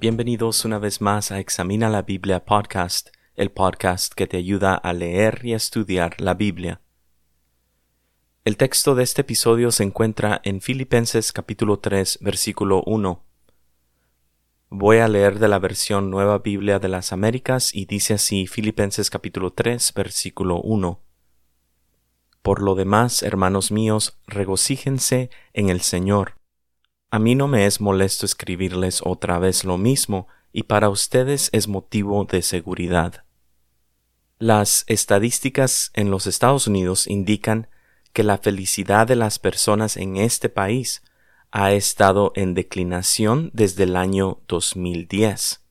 Bienvenidos una vez más a Examina la Biblia Podcast, el podcast que te ayuda a leer y a estudiar la Biblia. El texto de este episodio se encuentra en Filipenses capítulo 3 versículo 1. Voy a leer de la versión Nueva Biblia de las Américas y dice así Filipenses capítulo 3 versículo 1. Por lo demás, hermanos míos, regocíjense en el Señor. A mí no me es molesto escribirles otra vez lo mismo, y para ustedes es motivo de seguridad. Las estadísticas en los Estados Unidos indican que la felicidad de las personas en este país ha estado en declinación desde el año 2010.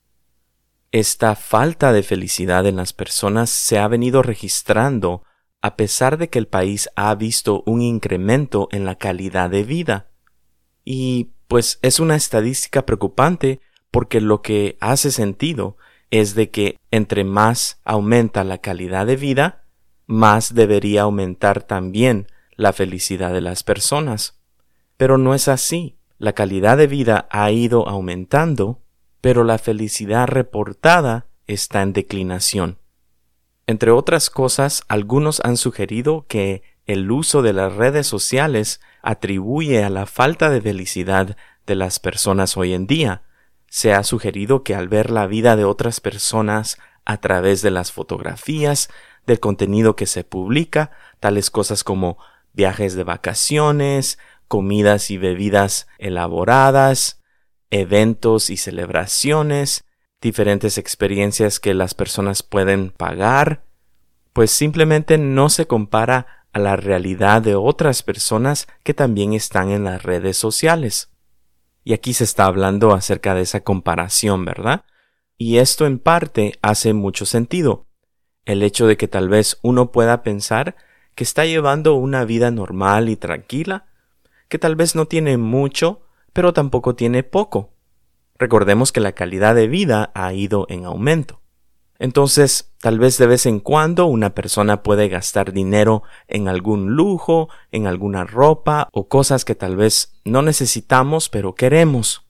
Esta falta de felicidad en las personas se ha venido registrando a pesar de que el país ha visto un incremento en la calidad de vida. Y pues es una estadística preocupante porque lo que hace sentido es de que entre más aumenta la calidad de vida, más debería aumentar también la felicidad de las personas. Pero no es así. La calidad de vida ha ido aumentando, pero la felicidad reportada está en declinación. Entre otras cosas, algunos han sugerido que el uso de las redes sociales atribuye a la falta de felicidad de las personas hoy en día. Se ha sugerido que al ver la vida de otras personas a través de las fotografías, del contenido que se publica, tales cosas como viajes de vacaciones, comidas y bebidas elaboradas, eventos y celebraciones, diferentes experiencias que las personas pueden pagar, pues simplemente no se compara a la realidad de otras personas que también están en las redes sociales. Y aquí se está hablando acerca de esa comparación, ¿verdad? Y esto en parte hace mucho sentido. El hecho de que tal vez uno pueda pensar que está llevando una vida normal y tranquila, que tal vez no tiene mucho, pero tampoco tiene poco. Recordemos que la calidad de vida ha ido en aumento. Entonces, tal vez de vez en cuando una persona puede gastar dinero en algún lujo, en alguna ropa o cosas que tal vez no necesitamos pero queremos.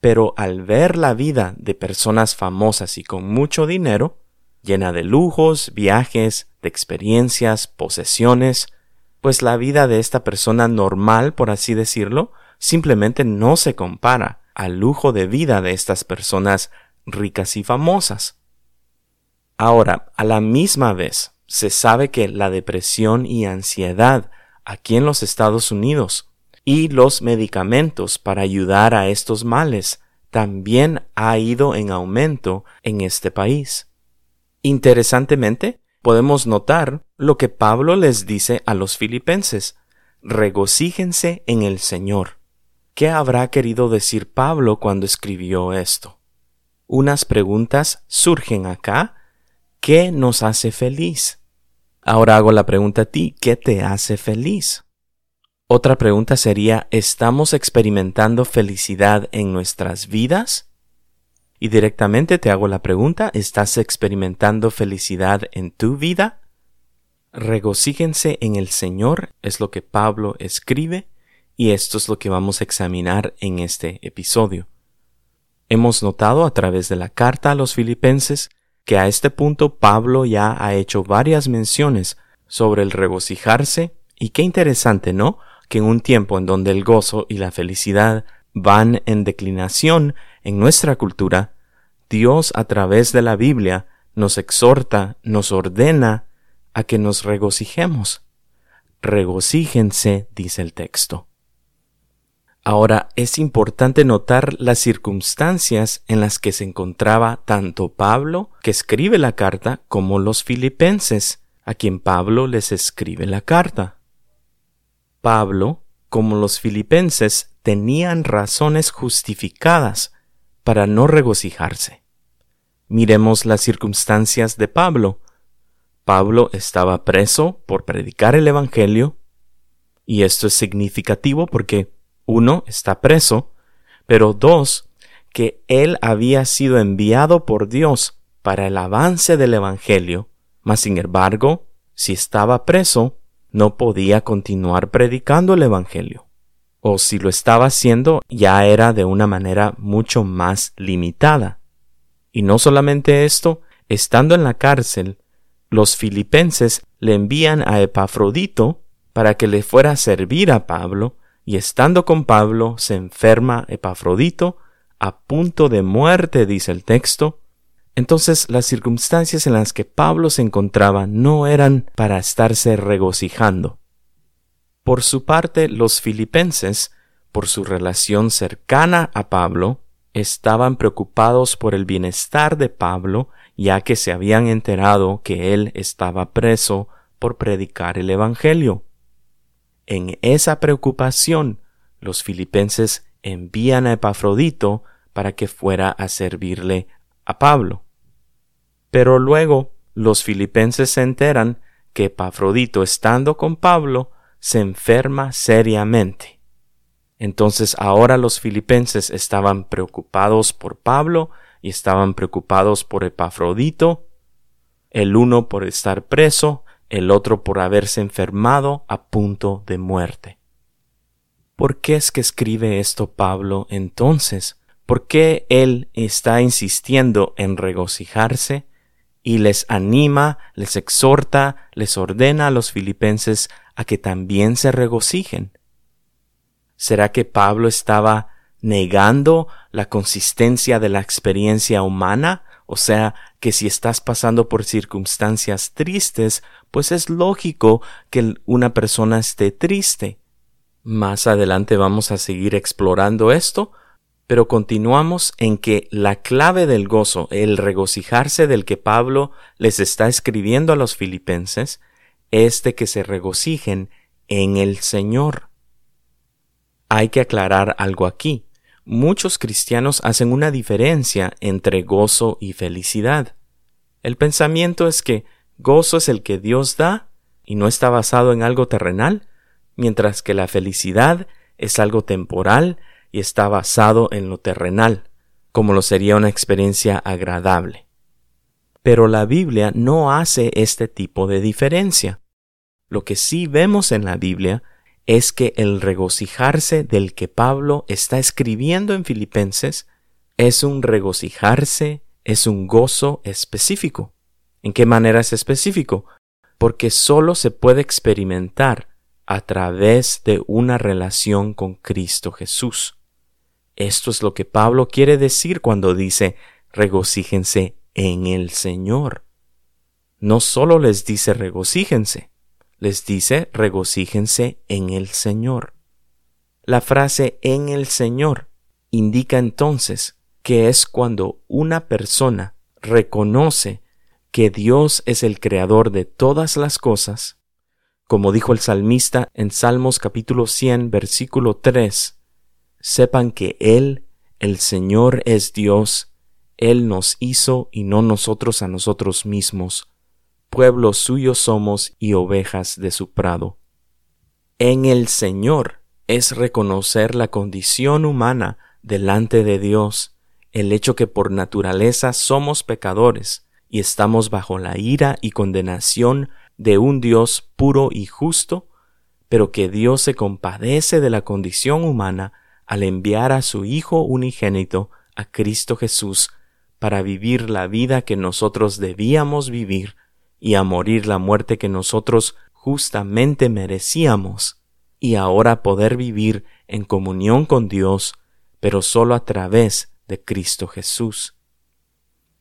Pero al ver la vida de personas famosas y con mucho dinero, llena de lujos, viajes, de experiencias, posesiones, pues la vida de esta persona normal, por así decirlo, simplemente no se compara al lujo de vida de estas personas ricas y famosas. Ahora, a la misma vez, se sabe que la depresión y ansiedad aquí en los Estados Unidos y los medicamentos para ayudar a estos males también ha ido en aumento en este país. Interesantemente, podemos notar lo que Pablo les dice a los filipenses, regocíjense en el Señor. ¿Qué habrá querido decir Pablo cuando escribió esto? Unas preguntas surgen acá ¿Qué nos hace feliz? Ahora hago la pregunta a ti, ¿qué te hace feliz? Otra pregunta sería, ¿estamos experimentando felicidad en nuestras vidas? Y directamente te hago la pregunta, ¿estás experimentando felicidad en tu vida? Regocíjense en el Señor, es lo que Pablo escribe, y esto es lo que vamos a examinar en este episodio. Hemos notado a través de la carta a los filipenses que a este punto Pablo ya ha hecho varias menciones sobre el regocijarse y qué interesante, ¿no? Que en un tiempo en donde el gozo y la felicidad van en declinación en nuestra cultura, Dios a través de la Biblia nos exhorta, nos ordena a que nos regocijemos. Regocíjense, dice el texto. Ahora es importante notar las circunstancias en las que se encontraba tanto Pablo, que escribe la carta, como los filipenses, a quien Pablo les escribe la carta. Pablo, como los filipenses, tenían razones justificadas para no regocijarse. Miremos las circunstancias de Pablo. Pablo estaba preso por predicar el Evangelio, y esto es significativo porque uno, está preso, pero dos, que él había sido enviado por Dios para el avance del Evangelio, mas sin embargo, si estaba preso, no podía continuar predicando el Evangelio. O si lo estaba haciendo, ya era de una manera mucho más limitada. Y no solamente esto, estando en la cárcel, los filipenses le envían a Epafrodito para que le fuera a servir a Pablo, y estando con Pablo se enferma Epafrodito, a punto de muerte, dice el texto. Entonces las circunstancias en las que Pablo se encontraba no eran para estarse regocijando. Por su parte, los filipenses, por su relación cercana a Pablo, estaban preocupados por el bienestar de Pablo, ya que se habían enterado que él estaba preso por predicar el Evangelio. En esa preocupación, los filipenses envían a Epafrodito para que fuera a servirle a Pablo. Pero luego los filipenses se enteran que Epafrodito, estando con Pablo, se enferma seriamente. Entonces ahora los filipenses estaban preocupados por Pablo y estaban preocupados por Epafrodito, el uno por estar preso el otro por haberse enfermado a punto de muerte. ¿Por qué es que escribe esto Pablo entonces? ¿Por qué él está insistiendo en regocijarse y les anima, les exhorta, les ordena a los filipenses a que también se regocijen? ¿Será que Pablo estaba negando la consistencia de la experiencia humana o sea que si estás pasando por circunstancias tristes, pues es lógico que una persona esté triste. Más adelante vamos a seguir explorando esto, pero continuamos en que la clave del gozo, el regocijarse del que Pablo les está escribiendo a los filipenses, es de que se regocijen en el Señor. Hay que aclarar algo aquí muchos cristianos hacen una diferencia entre gozo y felicidad. El pensamiento es que gozo es el que Dios da y no está basado en algo terrenal, mientras que la felicidad es algo temporal y está basado en lo terrenal, como lo sería una experiencia agradable. Pero la Biblia no hace este tipo de diferencia. Lo que sí vemos en la Biblia es que el regocijarse del que Pablo está escribiendo en Filipenses es un regocijarse, es un gozo específico. ¿En qué manera es específico? Porque solo se puede experimentar a través de una relación con Cristo Jesús. Esto es lo que Pablo quiere decir cuando dice regocíjense en el Señor. No solo les dice regocíjense, les dice regocíjense en el Señor. La frase en el Señor indica entonces que es cuando una persona reconoce que Dios es el creador de todas las cosas, como dijo el salmista en Salmos capítulo 100 versículo 3, sepan que Él, el Señor es Dios, Él nos hizo y no nosotros a nosotros mismos, pueblo suyo somos y ovejas de su prado. En el Señor es reconocer la condición humana delante de Dios, el hecho que por naturaleza somos pecadores y estamos bajo la ira y condenación de un Dios puro y justo, pero que Dios se compadece de la condición humana al enviar a su Hijo unigénito, a Cristo Jesús, para vivir la vida que nosotros debíamos vivir y a morir la muerte que nosotros justamente merecíamos, y ahora poder vivir en comunión con Dios, pero solo a través de Cristo Jesús.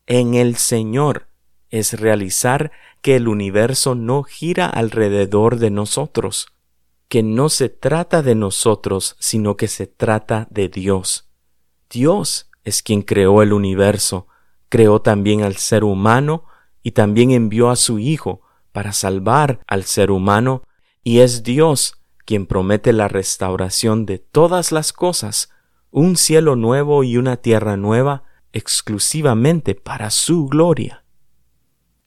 En el Señor es realizar que el universo no gira alrededor de nosotros, que no se trata de nosotros, sino que se trata de Dios. Dios es quien creó el universo, creó también al ser humano y también envió a su Hijo para salvar al ser humano, y es Dios quien promete la restauración de todas las cosas, un cielo nuevo y una tierra nueva, exclusivamente para su gloria.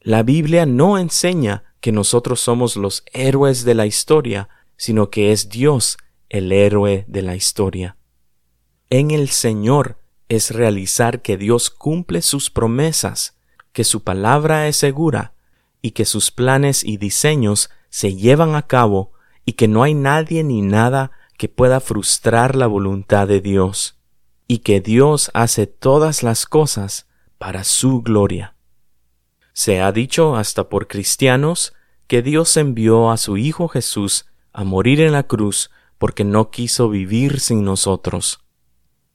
La Biblia no enseña que nosotros somos los héroes de la historia, sino que es Dios el héroe de la historia. En el Señor es realizar que Dios cumple sus promesas, que su palabra es segura y que sus planes y diseños se llevan a cabo y que no hay nadie ni nada que pueda frustrar la voluntad de Dios, y que Dios hace todas las cosas para su gloria. Se ha dicho hasta por cristianos que Dios envió a su Hijo Jesús a morir en la cruz porque no quiso vivir sin nosotros.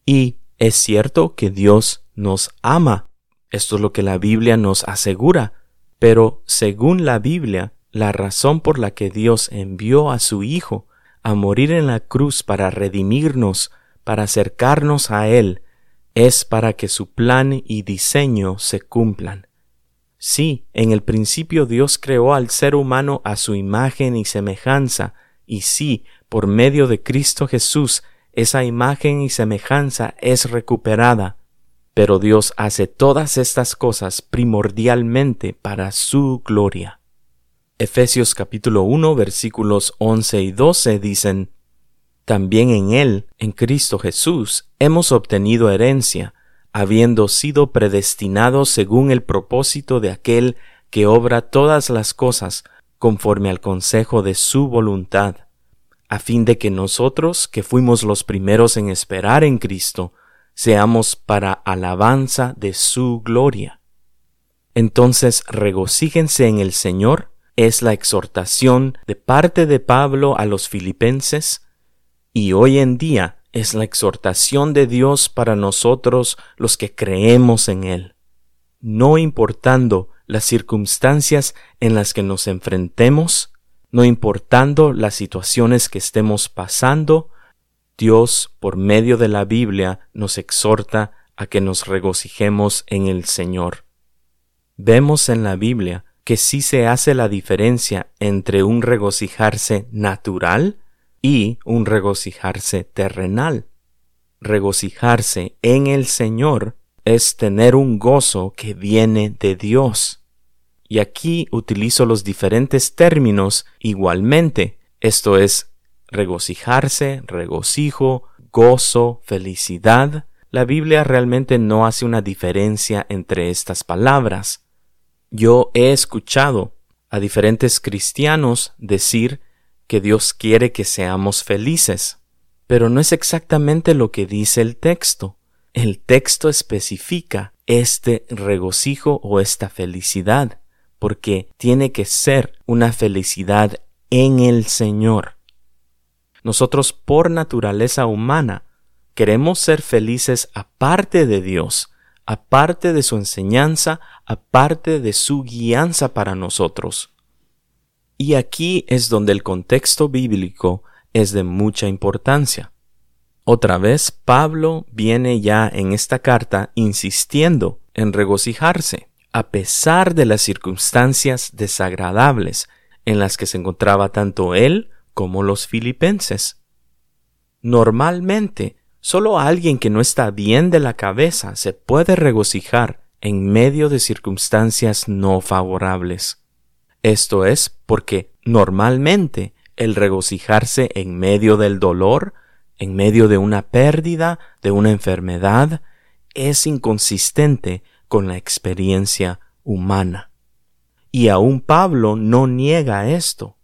Y es cierto que Dios nos ama. Esto es lo que la Biblia nos asegura. Pero según la Biblia, la razón por la que Dios envió a su Hijo a morir en la cruz para redimirnos, para acercarnos a Él, es para que su plan y diseño se cumplan. Sí, en el principio Dios creó al ser humano a su imagen y semejanza, y sí, por medio de Cristo Jesús, esa imagen y semejanza es recuperada. Pero Dios hace todas estas cosas primordialmente para su gloria. Efesios capítulo 1 versículos 11 y 12 dicen, También en Él, en Cristo Jesús, hemos obtenido herencia, habiendo sido predestinados según el propósito de aquel que obra todas las cosas conforme al consejo de su voluntad a fin de que nosotros, que fuimos los primeros en esperar en Cristo, seamos para alabanza de su gloria. Entonces regocíjense en el Señor, es la exhortación de parte de Pablo a los filipenses, y hoy en día es la exhortación de Dios para nosotros los que creemos en Él. No importando las circunstancias en las que nos enfrentemos, no importando las situaciones que estemos pasando, Dios, por medio de la Biblia, nos exhorta a que nos regocijemos en el Señor. Vemos en la Biblia que sí se hace la diferencia entre un regocijarse natural y un regocijarse terrenal. Regocijarse en el Señor es tener un gozo que viene de Dios y aquí utilizo los diferentes términos igualmente, esto es regocijarse, regocijo, gozo, felicidad. La Biblia realmente no hace una diferencia entre estas palabras. Yo he escuchado a diferentes cristianos decir que Dios quiere que seamos felices, pero no es exactamente lo que dice el texto. El texto especifica este regocijo o esta felicidad porque tiene que ser una felicidad en el Señor. Nosotros por naturaleza humana queremos ser felices aparte de Dios, aparte de su enseñanza, aparte de su guianza para nosotros. Y aquí es donde el contexto bíblico es de mucha importancia. Otra vez Pablo viene ya en esta carta insistiendo en regocijarse a pesar de las circunstancias desagradables en las que se encontraba tanto él como los filipenses. Normalmente, solo alguien que no está bien de la cabeza se puede regocijar en medio de circunstancias no favorables. Esto es porque normalmente el regocijarse en medio del dolor, en medio de una pérdida, de una enfermedad, es inconsistente con la experiencia humana. Y aún Pablo no niega esto.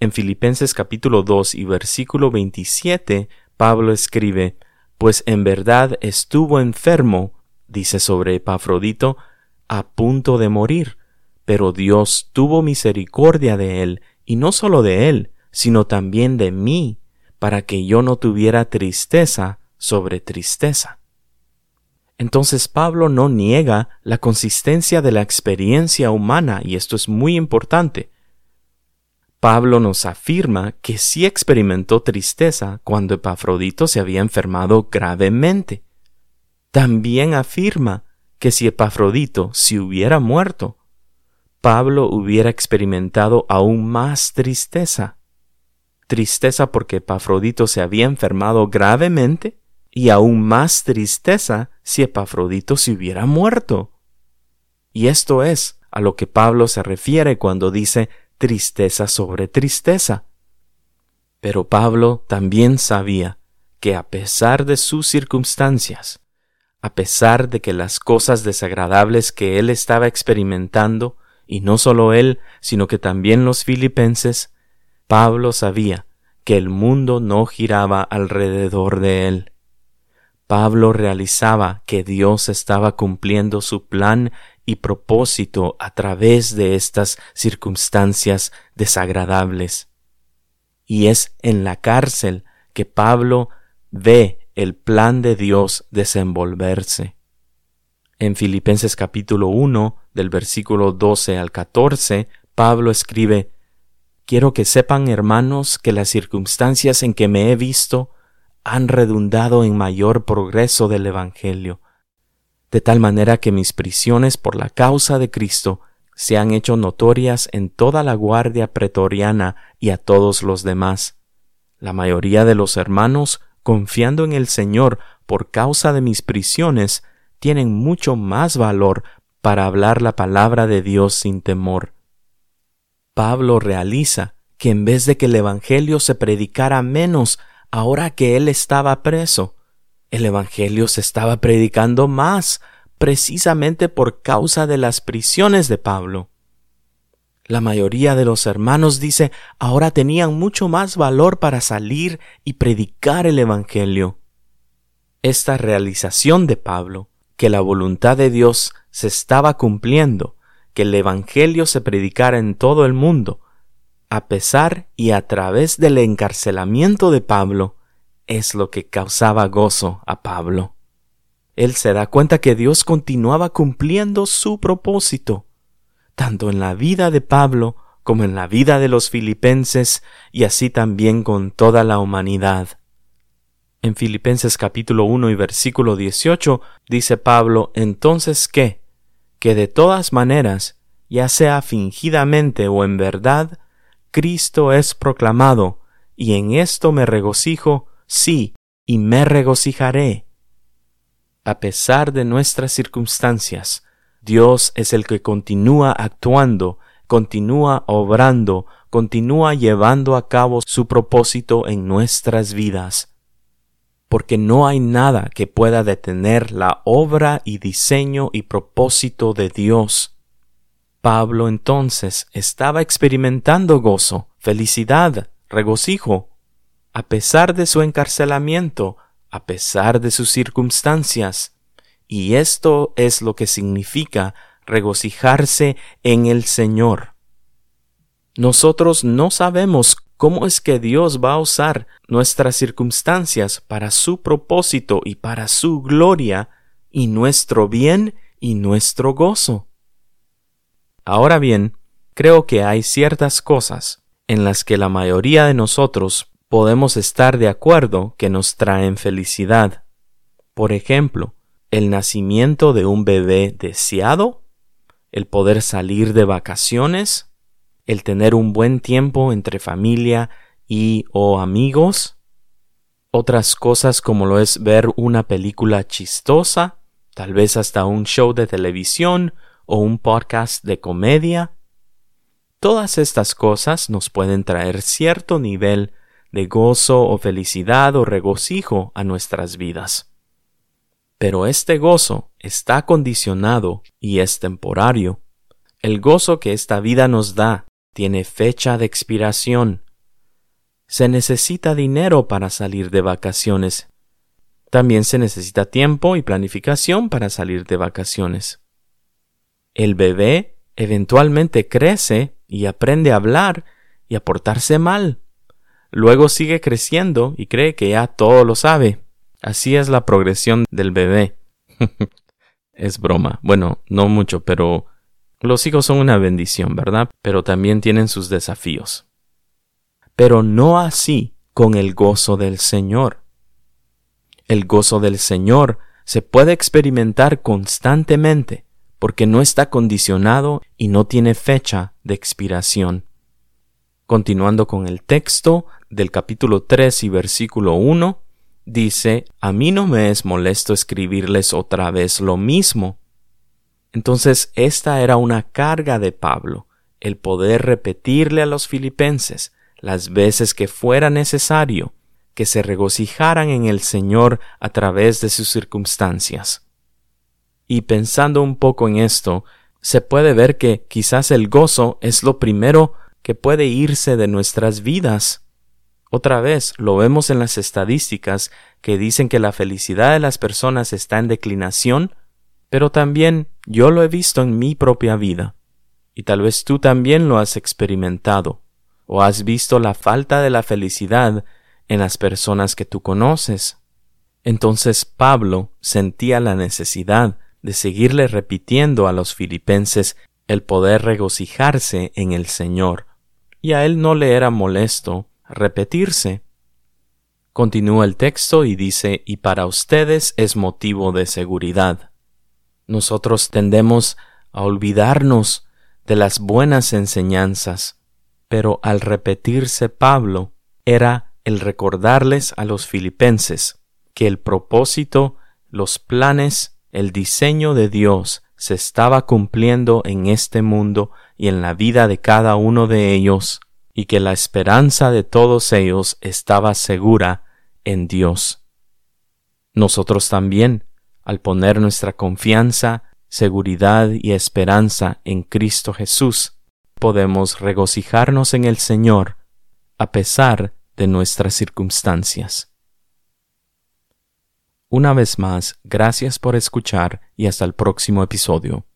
En Filipenses capítulo 2 y versículo 27, Pablo escribe, Pues en verdad estuvo enfermo, dice sobre Epafrodito, a punto de morir, pero Dios tuvo misericordia de él, y no solo de él, sino también de mí, para que yo no tuviera tristeza sobre tristeza. Entonces Pablo no niega la consistencia de la experiencia humana y esto es muy importante. Pablo nos afirma que sí experimentó tristeza cuando Epafrodito se había enfermado gravemente. También afirma que si Epafrodito se hubiera muerto, Pablo hubiera experimentado aún más tristeza. Tristeza porque Epafrodito se había enfermado gravemente y aún más tristeza si Epafrodito se hubiera muerto. Y esto es a lo que Pablo se refiere cuando dice tristeza sobre tristeza. Pero Pablo también sabía que a pesar de sus circunstancias, a pesar de que las cosas desagradables que él estaba experimentando, y no solo él, sino que también los filipenses, Pablo sabía que el mundo no giraba alrededor de él. Pablo realizaba que Dios estaba cumpliendo su plan y propósito a través de estas circunstancias desagradables. Y es en la cárcel que Pablo ve el plan de Dios desenvolverse. En Filipenses capítulo 1, del versículo 12 al 14, Pablo escribe, Quiero que sepan, hermanos, que las circunstancias en que me he visto han redundado en mayor progreso del Evangelio, de tal manera que mis prisiones por la causa de Cristo se han hecho notorias en toda la guardia pretoriana y a todos los demás. La mayoría de los hermanos confiando en el Señor por causa de mis prisiones, tienen mucho más valor para hablar la palabra de Dios sin temor. Pablo realiza que en vez de que el Evangelio se predicara menos ahora que él estaba preso, el Evangelio se estaba predicando más, precisamente por causa de las prisiones de Pablo. La mayoría de los hermanos, dice, ahora tenían mucho más valor para salir y predicar el Evangelio. Esta realización de Pablo, que la voluntad de Dios se estaba cumpliendo, que el Evangelio se predicara en todo el mundo, a pesar y a través del encarcelamiento de Pablo, es lo que causaba gozo a Pablo. Él se da cuenta que Dios continuaba cumpliendo su propósito tanto en la vida de Pablo como en la vida de los filipenses y así también con toda la humanidad. En Filipenses capítulo 1 y versículo 18 dice Pablo, entonces qué? Que de todas maneras, ya sea fingidamente o en verdad, Cristo es proclamado, y en esto me regocijo, sí, y me regocijaré. A pesar de nuestras circunstancias, Dios es el que continúa actuando, continúa obrando, continúa llevando a cabo su propósito en nuestras vidas. Porque no hay nada que pueda detener la obra y diseño y propósito de Dios. Pablo entonces estaba experimentando gozo, felicidad, regocijo, a pesar de su encarcelamiento, a pesar de sus circunstancias, y esto es lo que significa regocijarse en el Señor. Nosotros no sabemos cómo es que Dios va a usar nuestras circunstancias para su propósito y para su gloria y nuestro bien y nuestro gozo. Ahora bien, creo que hay ciertas cosas en las que la mayoría de nosotros podemos estar de acuerdo que nos traen felicidad. Por ejemplo, el nacimiento de un bebé deseado, el poder salir de vacaciones, el tener un buen tiempo entre familia y o amigos, otras cosas como lo es ver una película chistosa, tal vez hasta un show de televisión o un podcast de comedia. Todas estas cosas nos pueden traer cierto nivel de gozo o felicidad o regocijo a nuestras vidas. Pero este gozo está condicionado y es temporario. El gozo que esta vida nos da tiene fecha de expiración. Se necesita dinero para salir de vacaciones. También se necesita tiempo y planificación para salir de vacaciones. El bebé eventualmente crece y aprende a hablar y a portarse mal. Luego sigue creciendo y cree que ya todo lo sabe. Así es la progresión del bebé. es broma. Bueno, no mucho, pero los hijos son una bendición, ¿verdad? Pero también tienen sus desafíos. Pero no así con el gozo del Señor. El gozo del Señor se puede experimentar constantemente porque no está condicionado y no tiene fecha de expiración. Continuando con el texto del capítulo 3 y versículo 1, dice, a mí no me es molesto escribirles otra vez lo mismo. Entonces esta era una carga de Pablo, el poder repetirle a los filipenses las veces que fuera necesario que se regocijaran en el Señor a través de sus circunstancias. Y pensando un poco en esto, se puede ver que quizás el gozo es lo primero que puede irse de nuestras vidas. Otra vez lo vemos en las estadísticas que dicen que la felicidad de las personas está en declinación, pero también yo lo he visto en mi propia vida. Y tal vez tú también lo has experimentado, o has visto la falta de la felicidad en las personas que tú conoces. Entonces Pablo sentía la necesidad de seguirle repitiendo a los filipenses el poder regocijarse en el Señor, y a él no le era molesto repetirse. Continúa el texto y dice, y para ustedes es motivo de seguridad. Nosotros tendemos a olvidarnos de las buenas enseñanzas, pero al repetirse Pablo era el recordarles a los filipenses que el propósito, los planes, el diseño de Dios se estaba cumpliendo en este mundo y en la vida de cada uno de ellos, y que la esperanza de todos ellos estaba segura en Dios. Nosotros también, al poner nuestra confianza seguridad y esperanza en Cristo Jesús, podemos regocijarnos en el Señor a pesar de nuestras circunstancias. Una vez más, gracias por escuchar y hasta el próximo episodio.